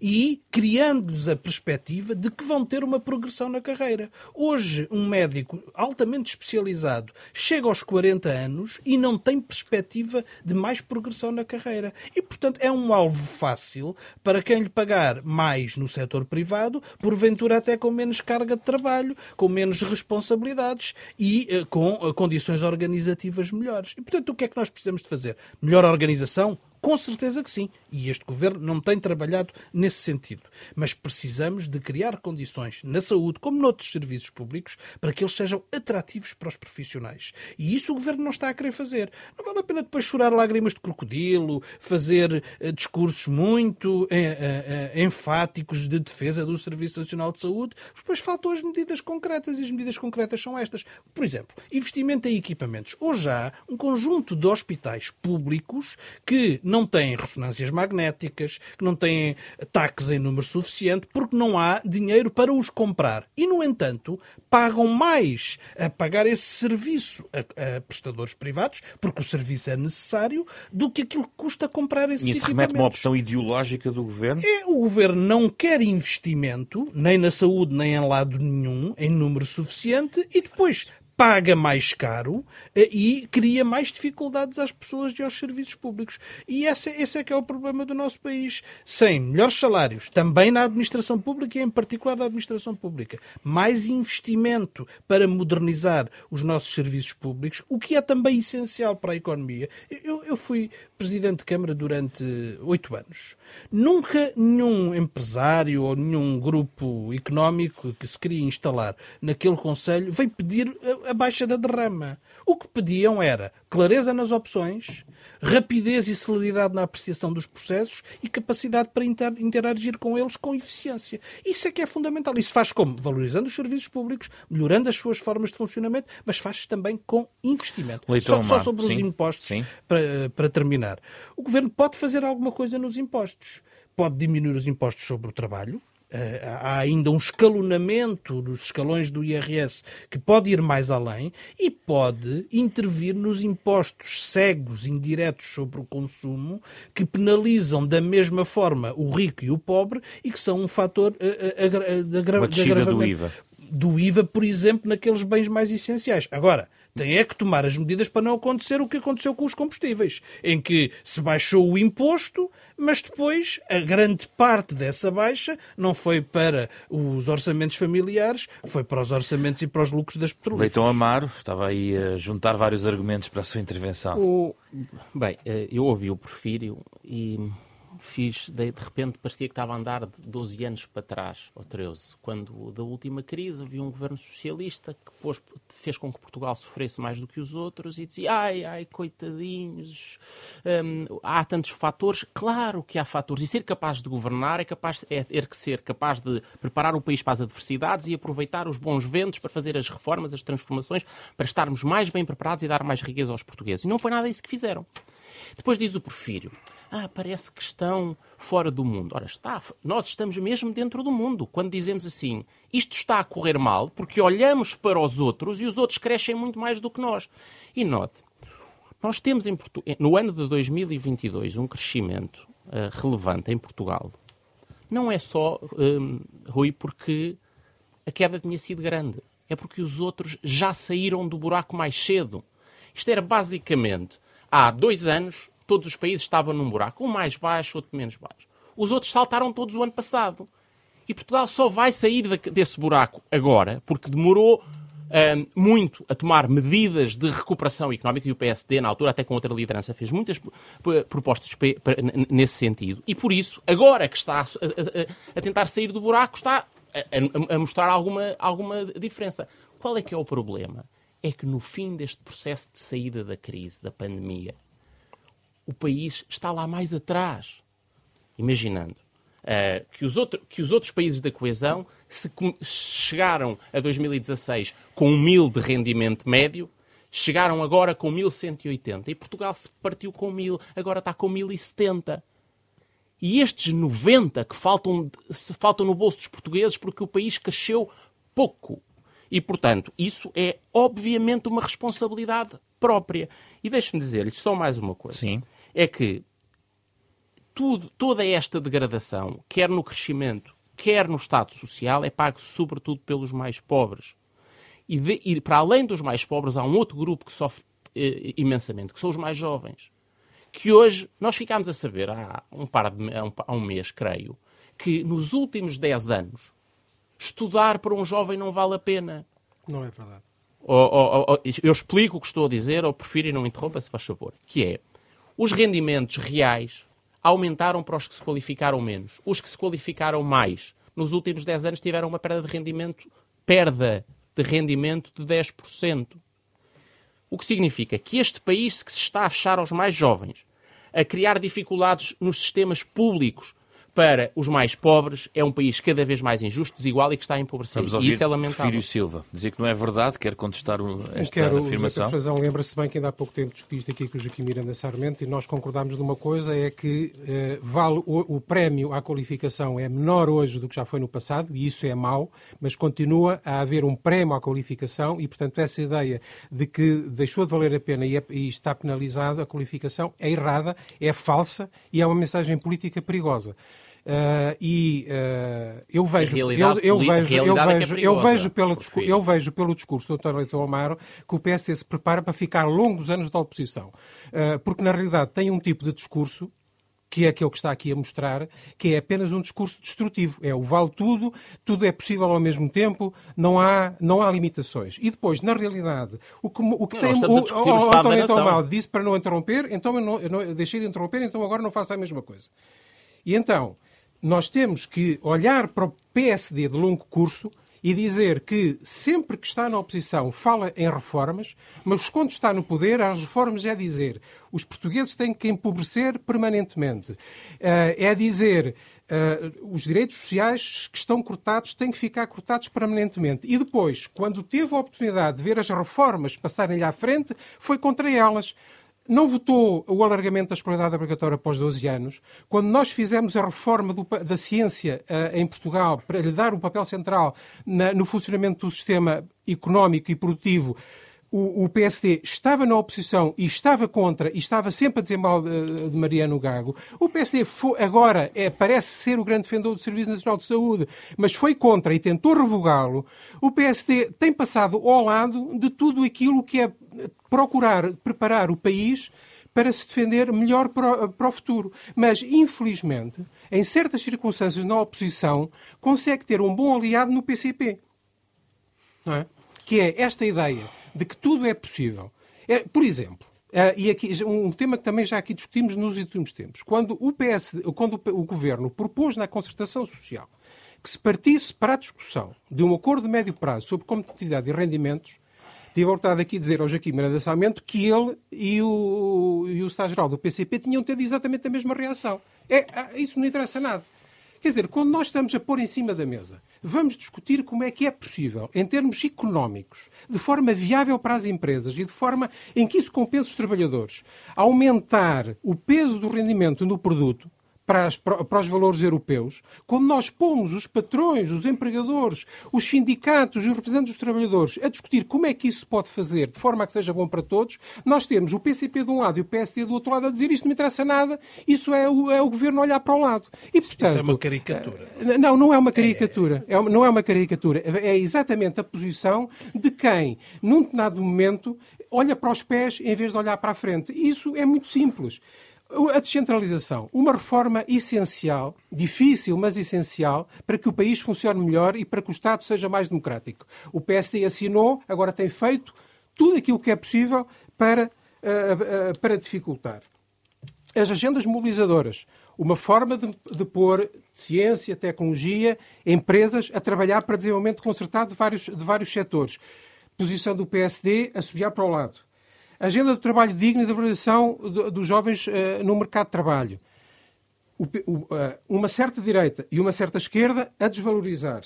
e criando-lhes a perspectiva de que vão ter uma progressão na carreira. Hoje, um médico altamente especializado chega aos 40 anos e não tem perspectiva de mais progressão na carreira. E, portanto, é um alvo fácil para quem lhe pagar mais no setor privado, porventura até com menos carga de trabalho, com menos responsabilidades e eh, com eh, condições organizativas melhores. E, portanto, o que é que nós precisamos de fazer? Melhor organização? Com certeza que sim. E este governo não tem trabalhado nesse sentido. Mas precisamos de criar condições na saúde, como noutros serviços públicos, para que eles sejam atrativos para os profissionais. E isso o governo não está a querer fazer. Não vale a pena depois chorar lágrimas de crocodilo, fazer uh, discursos muito uh, uh, enfáticos de defesa do Serviço Nacional de Saúde. Depois faltam as medidas concretas e as medidas concretas são estas. Por exemplo, investimento em equipamentos. Hoje há um conjunto de hospitais públicos que não não têm ressonâncias magnéticas, que não têm taques em número suficiente, porque não há dinheiro para os comprar. E, no entanto, pagam mais a pagar esse serviço a, a prestadores privados, porque o serviço é necessário, do que aquilo que custa comprar esse Isso remete a uma opção ideológica do governo? É, o governo não quer investimento, nem na saúde, nem em lado nenhum, em número suficiente, e depois paga mais caro eh, e cria mais dificuldades às pessoas e aos serviços públicos. E esse, esse é que é o problema do nosso país. Sem melhores salários, também na administração pública e em particular na administração pública, mais investimento para modernizar os nossos serviços públicos, o que é também essencial para a economia. Eu, eu fui presidente de Câmara durante oito anos. Nunca nenhum empresário ou nenhum grupo económico que se queria instalar naquele Conselho veio pedir a baixa da derrama. O que pediam era clareza nas opções, rapidez e celeridade na apreciação dos processos e capacidade para interagir com eles com eficiência. Isso é que é fundamental. Isso faz como? Valorizando os serviços públicos, melhorando as suas formas de funcionamento, mas faz também com investimento. Só, só, sobre os impostos, para, para terminar. O governo pode fazer alguma coisa nos impostos. Pode diminuir os impostos sobre o trabalho, eh, há ainda um escalonamento dos escalões do IRS que pode ir mais além e pode intervir nos impostos cegos indiretos sobre o consumo que penalizam da mesma forma o rico e o pobre e que são um fator de, agra de agravamento do IVA. Do IVA, por exemplo, naqueles bens mais essenciais. Agora, tem é que tomar as medidas para não acontecer o que aconteceu com os combustíveis, em que se baixou o imposto, mas depois a grande parte dessa baixa não foi para os orçamentos familiares, foi para os orçamentos e para os lucros das petrolíferas. Leitão Amaro estava aí a juntar vários argumentos para a sua intervenção. O... Bem, eh, eu ouvi o Porfírio e fiz, de, de, repente parecia que estava a andar de 12 anos para trás, ou 13, quando da última crise havia um governo socialista que pôs, fez com que Portugal sofresse mais do que os outros e dizia, ai, ai, coitadinhos, hum, há tantos fatores. Claro que há fatores. E ser capaz de governar é, capaz, é ter que ser capaz de preparar o país para as adversidades e aproveitar os bons ventos para fazer as reformas, as transformações, para estarmos mais bem preparados e dar mais riqueza aos portugueses. E não foi nada isso que fizeram. Depois diz o Porfírio, ah, parece que estão fora do mundo. Ora, está, nós estamos mesmo dentro do mundo. Quando dizemos assim, isto está a correr mal, porque olhamos para os outros e os outros crescem muito mais do que nós. E note, nós temos em no ano de 2022 um crescimento uh, relevante em Portugal. Não é só, um, Rui, porque a queda tinha sido grande. É porque os outros já saíram do buraco mais cedo. Isto era basicamente, há dois anos, todos os países estavam num buraco, um mais baixo, outro menos baixo. Os outros saltaram todos o ano passado. E Portugal só vai sair desse buraco agora, porque demorou um, muito a tomar medidas de recuperação económica, e o PSD, na altura, até com outra liderança, fez muitas propostas nesse sentido. E por isso, agora que está a, a, a tentar sair do buraco, está a, a mostrar alguma, alguma diferença. Qual é que é o problema? É que no fim deste processo de saída da crise, da pandemia, o país está lá mais atrás. Imaginando uh, que, os outro, que os outros países da coesão se chegaram a 2016 com um mil de rendimento médio, chegaram agora com 1180. E Portugal se partiu com mil, agora está com 1070. E estes 90 que faltam, faltam no bolso dos portugueses porque o país cresceu pouco. E, portanto, isso é obviamente uma responsabilidade própria. E deixe-me dizer-lhe só mais uma coisa. Sim é que tudo, toda esta degradação, quer no crescimento, quer no Estado social, é pago sobretudo pelos mais pobres. E, de, e para além dos mais pobres, há um outro grupo que sofre eh, imensamente, que são os mais jovens. Que hoje nós ficámos a saber, há um, par de, há um, há um mês, creio, que nos últimos 10 anos estudar para um jovem não vale a pena. Não é verdade. Ou, ou, ou, eu explico o que estou a dizer, ou prefiro e não interrompa, se faz favor. Que é, os rendimentos reais aumentaram para os que se qualificaram menos. Os que se qualificaram mais, nos últimos 10 anos, tiveram uma perda de rendimento, perda de rendimento de 10%. O que significa que este país que se está a fechar aos mais jovens, a criar dificuldades nos sistemas públicos para os mais pobres é um país cada vez mais injusto, desigual e que está a empobrecer. E isso é lamentável. Filho Silva, dizer que não é verdade, quer contestar esta quero, afirmação? Quero, lembra-se bem que ainda há pouco tempo discutiste aqui com o Joaquim Miranda Sarmento e nós concordámos numa coisa, é que eh, vale o, o, prémio à qualificação é menor hoje do que já foi no passado, e isso é mau, mas continua a haver um prémio à qualificação e, portanto, essa ideia de que deixou de valer a pena e, é, e está penalizado a qualificação é errada, é falsa e é uma mensagem política perigosa. Uh, e uh, eu vejo, eu, eu, vejo, eu é vejo, é eu vejo pelo eu vejo pelo discurso do António Leitão Amaro que o PSD se prepara para ficar longos anos da oposição, uh, porque na realidade tem um tipo de discurso que é aquele que está aqui a mostrar, que é apenas um discurso destrutivo. É o vale tudo, tudo é possível ao mesmo tempo, não há, não há limitações. E depois, na realidade, o que, o que não, tem. O, o, o António então mal disse para não interromper, então eu, não, eu, não, eu deixei de interromper, então agora não faço a mesma coisa. E então, nós temos que olhar para o PSD de longo curso e dizer que sempre que está na oposição fala em reformas, mas quando está no poder, as reformas é dizer os portugueses têm que empobrecer permanentemente. Eh, é dizer uh, os direitos sociais que estão cortados têm que ficar cortados permanentemente. E depois, quando teve a oportunidade de ver as reformas passarem-lhe à frente, foi contra elas não votou o alargamento da escolaridade obrigatória após 12 anos, quando nós fizemos a reforma do, da ciência uh, em Portugal para lhe dar um papel central na, no funcionamento do sistema económico e produtivo, o, o, PSD estava na oposição e estava contra e estava sempre a dizer mal de, de Mariano Gago. O PSD foi, agora é, parece ser o grande defensor do Serviço Nacional de Saúde, mas foi contra e tentou revogá-lo. O PSD tem passado ao lado de tudo aquilo que é procurar preparar o país para se defender melhor para, o futuro. Mas, infelizmente, em certas circunstâncias na oposição, consegue ter um bom aliado no PCP. É? Que é esta ideia de que tudo é possível. É, por exemplo, Uh, e aqui, um tema que também já aqui discutimos nos últimos tempos. Quando o, PS, quando o, o Governo propôs na concertação social que se partisse para a discussão de um acordo de médio prazo sobre competitividade e rendimentos, tive a vontade aqui de dizer ao Joaquim Miranda Salmento que ele e o, e o Estado-Geral do PCP tinham tido exatamente a mesma reação. É, ah, isso não interessa nada. Quer dizer, quando nós estamos a pôr em cima da mesa, vamos discutir como é que é possível, em termos económicos, de forma viável para as empresas e de forma em que isso compensa os trabalhadores, aumentar o peso do rendimento no produto, para, as, para, os valores europeus, quando nós pomos os patrões, os empregadores, os sindicatos e os representantes dos trabalhadores a discutir como é que isso se pode fazer de forma a que seja bom para todos, nós temos o PCP de um lado e o PSD do outro lado a dizer isto não me interessa nada, isso é o, é o governo olhar para o lado. E, portanto, isso é uma caricatura. Eh, não, não é uma caricatura. É, não é uma caricatura. É exatamente a posição de quem, num determinado momento, olha para os pés em vez de olhar para a frente. Isso é muito simples. A descentralização, uma reforma essencial, difícil, mas essencial, para que o país funcione melhor e para que o Estado seja mais democrático. O PSD assinou, agora tem feito tudo aquilo que é possível para, uh, uh, para dificultar. As agendas mobilizadoras, uma forma de, de pôr ciência, tecnologia, empresas a trabalhar para desenvolvimento concertado de vários, de vários setores. Posição do PSD a subir para o lado agenda do trabalho digno e da valorização dos jovens uh, no mercado de trabalho. O, o, uh, uma certa direita e uma certa esquerda a desvalorizar.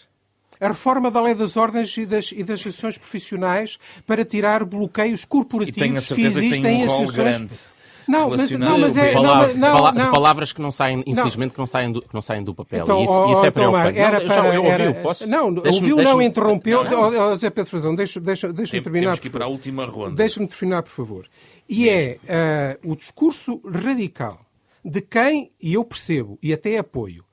A reforma da lei das ordens e das, e das associações profissionais para tirar bloqueios corporativos que existem que tem um em associações. Grande não, mas, não, mas é. Palavra, não, não, não. Palavras que não saem, infelizmente, que não saem do, que não saem do papel. Então, e isso, isso é preocupante. Era não, para, eu ouviu, posso? Não, ouviu, não, interrompeu. Não. José Pedro Frazão, deixa-me deixa, deixa Tem, terminar. Temos que ir para a última ronda. Deixa-me terminar, por favor. E é uh, o discurso radical de quem, e eu percebo, e até apoio,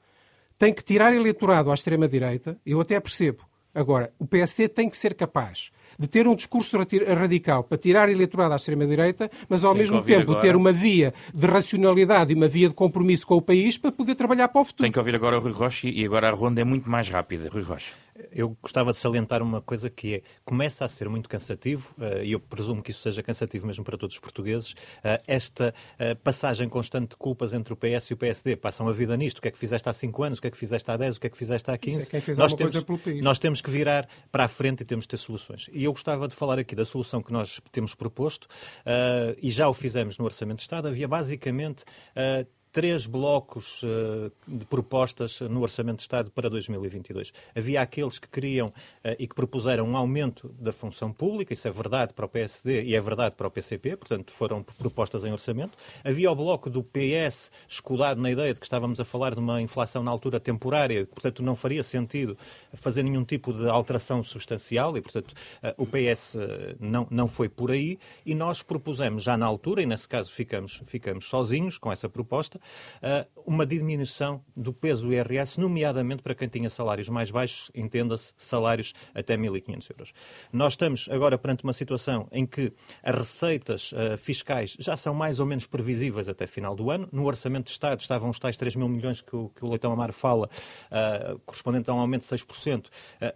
tem que tirar eleitorado à extrema-direita, eu até percebo. Agora, o PSD tem que ser capaz de ter um discurso radical para tirar eleitorado à extrema-direita, mas ao Tem mesmo tempo agora. ter uma via de racionalidade e uma via de compromisso com o país para poder trabalhar para o futuro. Tem que ouvir agora o Rui Rocha e agora a ronda é muito mais rápida. Rui Rocha eu gostava de salientar uma coisa que é, começa a ser muito cansativo, uh, e eu presumo que isso seja cansativo mesmo para todos os portugueses, uh, esta uh, passagem constante de culpas entre o PS e o PSD. Passam a vida nisto. O que é que fizeste há 5 anos? O que é que fizeste há 10? O que é que fizeste há 15? É nós, temos, nós temos que virar para a frente e temos que ter soluções. E eu gostava de falar aqui da solução que nós temos proposto, e já o fizemos no Orçamento de Estado. Havia basicamente três blocos uh, de propostas no Orçamento de Estado para 2022. Havia aqueles que queriam uh, e que propuseram um aumento da função pública, isso é verdade para o PSD e é verdade para o PCP, portanto foram propostas em orçamento. Havia o bloco do PS escudado na ideia de que estávamos a falar de uma inflação na altura temporária, portanto não faria sentido fazer nenhum tipo de alteração substancial e, portanto, uh, o PS não, não foi por aí e nós propusemos já na altura, e nesse caso ficamos, ficamos sozinhos com essa proposta, Socialista, uma diminuição do peso do IRS, nomeadamente para quem tinha salários mais baixos, entenda-se salários até 1.500 euros. Nós estamos agora perante uma situação em que as receitas fiscais já são mais ou menos previsíveis até final do ano. No Orçamento de Estado estavam os tais 3 mil milhões que o, que o Leitão Amar fala, correspondente a um aumento de 6%.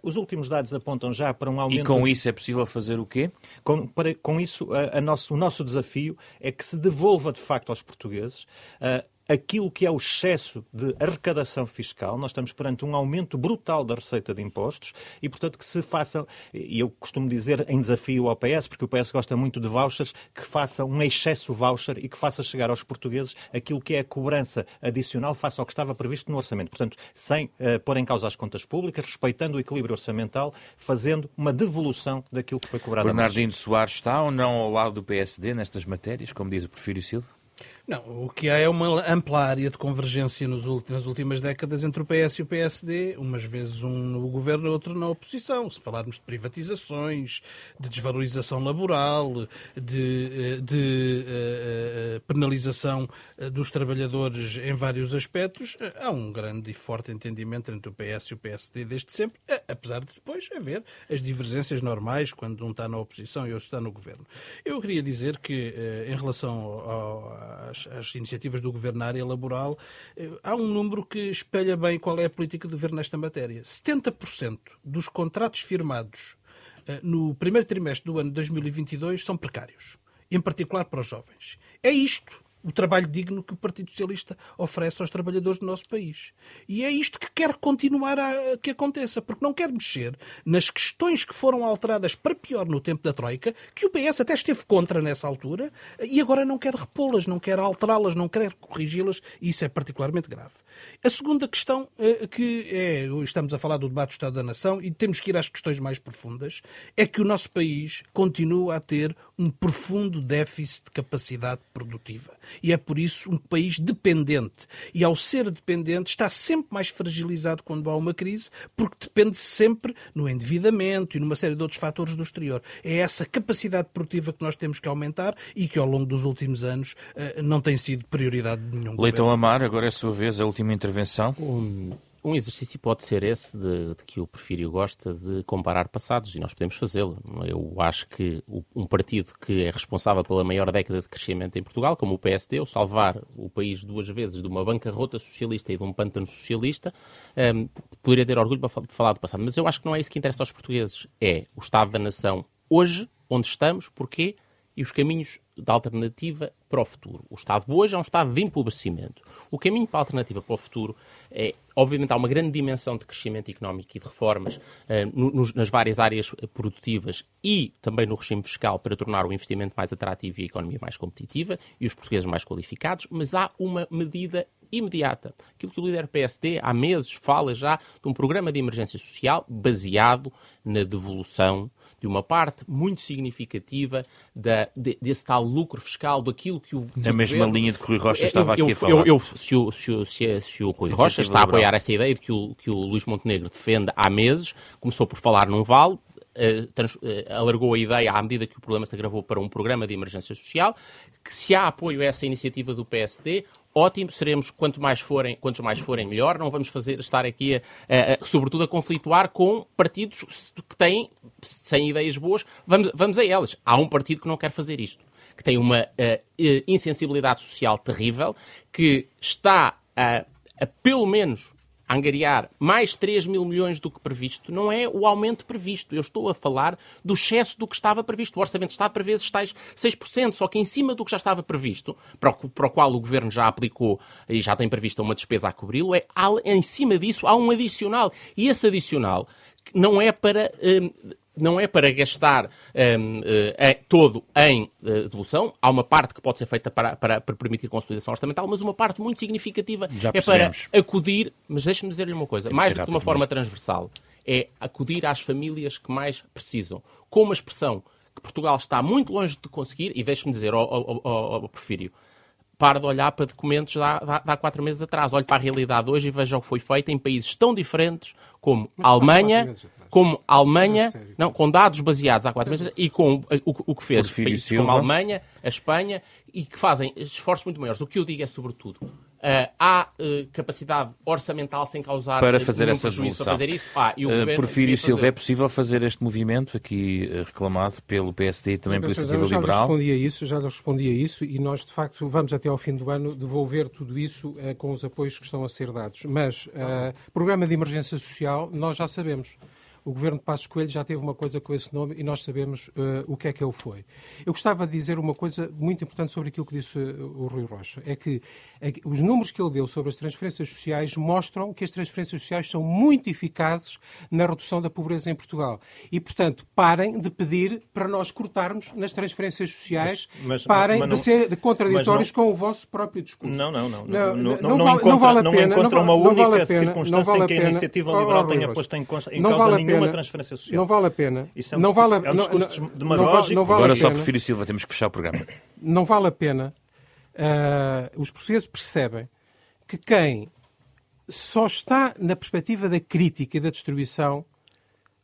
os últimos dados apontam já para um aumento... E com isso é possível fazer o quê? Com, para, com isso, a, a nosso, o nosso desafio é que se devolva de facto aos portugueses uh, aquilo que é o excesso de arrecadação fiscal. Nós estamos perante um aumento brutal da receita de impostos e, portanto, que se faça, e eu costumo dizer em desafio ao PS, porque o PS gosta muito de vouchers, que faça um excesso voucher e que faça chegar aos portugueses aquilo que é a cobrança adicional face ao que estava previsto no orçamento. Portanto, sem uh, pôr em causa as contas públicas, respeitando o equilíbrio orçamental, fazendo uma devolução daquilo que foi cobrado. Bernardino Soares está ou não ao lado do PSD nestas matérias, como diz o Porfírio Silva? Não, o que há é uma ampla área de convergência nos nas últimas décadas entre o PS e o PSD, umas vezes um no governo outro na oposição. Se falarmos de privatizações, de desvalorização laboral, de, eh, de uh, penalização dos trabalhadores em vários aspectos, há um grande e forte entendimento entre o PS e o PSD desde sempre, apesar de depois haver as divergências normais quando um está na oposição e outro está no governo. Eu queria dizer que, em relação ao, às, iniciativas do governo na área laboral, eh, há um número que espelha bem qual é a política do governo nesta matéria. 70% dos contratos firmados eh, no primeiro trimestre do ano de 2022 são precários, em particular para os jovens. É isto o trabalho digno que o Partido Socialista oferece aos trabalhadores do nosso país. E é isto que quer continuar a que aconteça, porque não quer mexer nas questões que foram alteradas para pior no tempo da Troika, que o PS até esteve contra nessa altura, e agora não quer repô-las, não quer alterá-las, não quer corrigi-las, e isso é particularmente grave. A segunda questão, eh, que é, estamos a falar do debate do Estado da Nação, e temos que ir às questões mais profundas, é que o nosso país continua a ter um profundo déficit de capacidade produtiva e é por isso um país dependente. E ao ser dependente está sempre mais fragilizado quando há uma crise, porque depende sempre no endividamento e numa série de outros fatores do exterior. É essa capacidade produtiva que nós temos que aumentar e que ao longo dos últimos anos eh, não tem sido prioridade de nenhum Leitão governo. Amar, agora é a sua vez, a última intervenção. Um um exercício pode ser esse, de, de, que o Porfírio gosta, de comparar passados, e nós podemos fazê-lo. Eu acho que um partido que é responsável pela maior década de crescimento em Portugal, como o PSD, o salvar o país duas vezes de uma bancarrota socialista e de um pântano socialista, um, poderia ter orgulho para falar do passado. Mas eu acho que não é isso que interessa aos portugueses. É o Estado da Nação hoje, onde estamos, porquê e os caminhos da alternativa para o futuro. O Estado hoje é um Estado de empobrecimento. O caminho para a alternativa para o futuro é, obviamente, há uma grande dimensão de crescimento económico e de reformas no, nas várias áreas produtivas e também no regime fiscal para tornar o investimento mais atrativo e a economia mais competitiva e os portugueses mais qualificados, mas há uma medida imediata. Aquilo que o líder PSD há meses fala já de um programa de emergência social baseado na devolução de uma parte muito significativa da, de, desse tal lucro fiscal, daquilo que o. Na mesma linha de que o Rui Rocha estava eu, aqui eu, a falar. Eu, eu, se, o, se, o, se, se o Rui Rocha está a apoiar essa ideia de que o, que o Luís Montenegro defende há meses, começou por falar num vale, Uh, trans, uh, alargou a ideia à medida que o problema se agravou para um programa de emergência social, que se há apoio a essa iniciativa do PSD, ótimo, seremos quanto mais forem, quantos mais forem melhor, não vamos fazer estar aqui a, a, sobretudo a conflituar com partidos que têm sem ideias boas, vamos, vamos a elas. Há um partido que não quer fazer isto, que tem uma uh, insensibilidade social terrível, que está a, a pelo menos angariar mais 3 mil milhões do que previsto, não é o aumento previsto. Eu estou a falar do excesso do que estava previsto. O Orçamento de Estado esses tais 6%, só que em cima do que já estava previsto, para o, para o qual o Governo já aplicou e já tem prevista uma despesa a cobri-lo, é, em cima disso há um adicional. E esse adicional não é para hum, não é para gastar um, uh, é, todo em uh, devolução. Há uma parte que pode ser feita para, para, para, permitir consolidação orçamental, mas uma parte muito significativa é para acudir, mas deixe-me dizer-lhe uma coisa, mais do que uma forma transversal, é acudir às famílias que mais precisam. Com uma expressão que Portugal está muito longe de conseguir, e deixe-me dizer ao, ao, ao, ao Porfírio, para de olhar para documentos de há, de há quatro meses atrás. Olhe para a realidade hoje e veja o que foi feito em países tão diferentes como a Alemanha, como a Alemanha, não, com dados baseados há quatro meses, e com o, o que fez países como a Alemanha, a Espanha, e que fazem esforços muito maiores. O que eu digo é, sobretudo, Uh, há uh, capacidade orçamental sem causar para fazer essa devolução. Para fazer isso? Ah, e o uh, Porfírio Silva, é possível fazer este movimento aqui reclamado pelo PSD e também pela Iniciativa Liberal? Já respondi a isso, já respondi a isso e nós, de facto, vamos até ao fim do ano devolver tudo isso com os apoios que estão a ser dados. Mas, programa de emergência social, nós já sabemos. O governo de Passos Coelho já teve uma coisa com esse nome e nós sabemos uh, o que é que ele foi. Eu gostava de dizer uma coisa muito importante sobre aquilo que disse uh, o Rui Rocha. É que é, os números que ele deu sobre as transferências sociais mostram que as transferências sociais são muito eficazes na redução da pobreza em Portugal. E, portanto, parem de pedir para nós cortarmos nas transferências sociais, mas, mas, parem mas não, de ser contraditórios não, com o vosso próprio discurso. Não, não, não. Não, não, não, não, encontra, vale a pena, não encontra uma única vale circunstância vale em que a iniciativa liberal tenha posto em, causa nenhuma nenhuma transferência social. Não vale a pena. Isso é um, não vale a, é um discurso não, demagógico. Não, vale Agora só Porfírio Silva, temos que fechar o programa. Não vale a pena. Uh, os portugueses percebem que quem só está na perspectiva da crítica e da destruição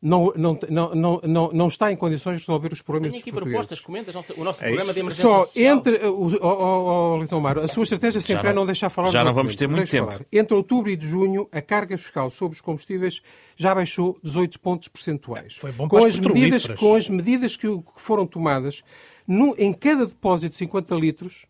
não, não, não, não, não está em condições de resolver os problemas dos portugueses. propostas, comentas, o nosso é programa de emergência Só social. entre, o, o, o, Litão Maro, a sua estratégia sempre não, é não deixar falar Já não vamos ter muito tempo. Falar. Entre outubro e de junho, a carga fiscal sobre os combustíveis já baixou 18 pontos percentuais. Foi bom com, as medidas, com as medidas que foram tomadas, no, em cada depósito de 50 litros,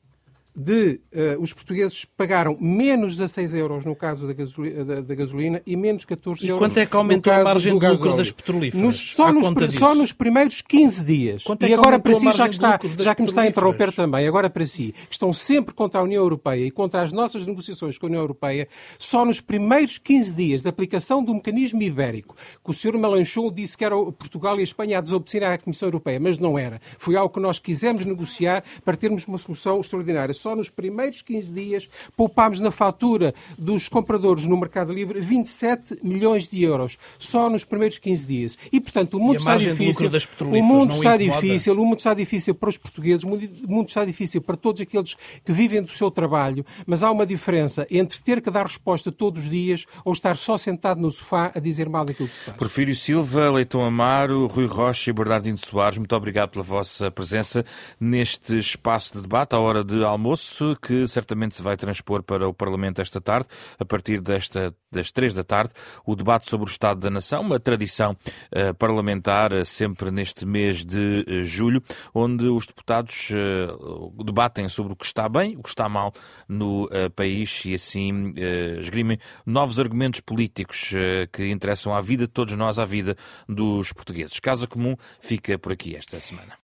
de uh, os portugueses pagaram menos 16 euros no caso da gasolina, da, da gasolina e menos 14 e euros quanto é que aumentou a margem de lucro das petrolíferas? Nos, só, nos, só, nos, primeiros 15 dias. Quanto é e agora para si, já que, está, já que me está a interromper também, agora para si, que estão sempre contra a União Europeia e contra as nossas negociações com a União Europeia, só nos primeiros 15 dias de aplicação do mecanismo ibérico, que o Sr. Melanchon disse que era Portugal e a Espanha a desobedinar à Comissão Europeia, mas não era. Foi algo que nós quisemos negociar para termos uma solução extraordinária. Só nos primeiros 15 dias, poupámos na fatura dos compradores no Mercado Livre 27 milhões de euros, só nos primeiros 15 dias. E, portanto, o mundo está difícil. O mundo está incomoda. difícil, o mundo está difícil para os portugueses, o mundo está difícil para todos aqueles que vivem do seu trabalho, mas há uma diferença entre ter que dar resposta todos os dias ou estar só sentado no sofá a dizer mal daquilo que se faz. Porfírio Silva, Leitão Amaro, Rui Rocha e Bernardino Soares, muito obrigado pela vossa presença neste espaço de debate à hora de que certamente se vai transpor para o Parlamento esta tarde, a partir desta, das três da tarde, o debate sobre o Estado da Nação, uma tradição uh, parlamentar uh, sempre neste mês de uh, julho, onde os deputados debatem sobre o que está bem, o que está mal no país e assim esgrimem novos argumentos políticos que interessam à vida de todos nós, à vida dos portugueses. Casa Comum fica por aqui esta semana.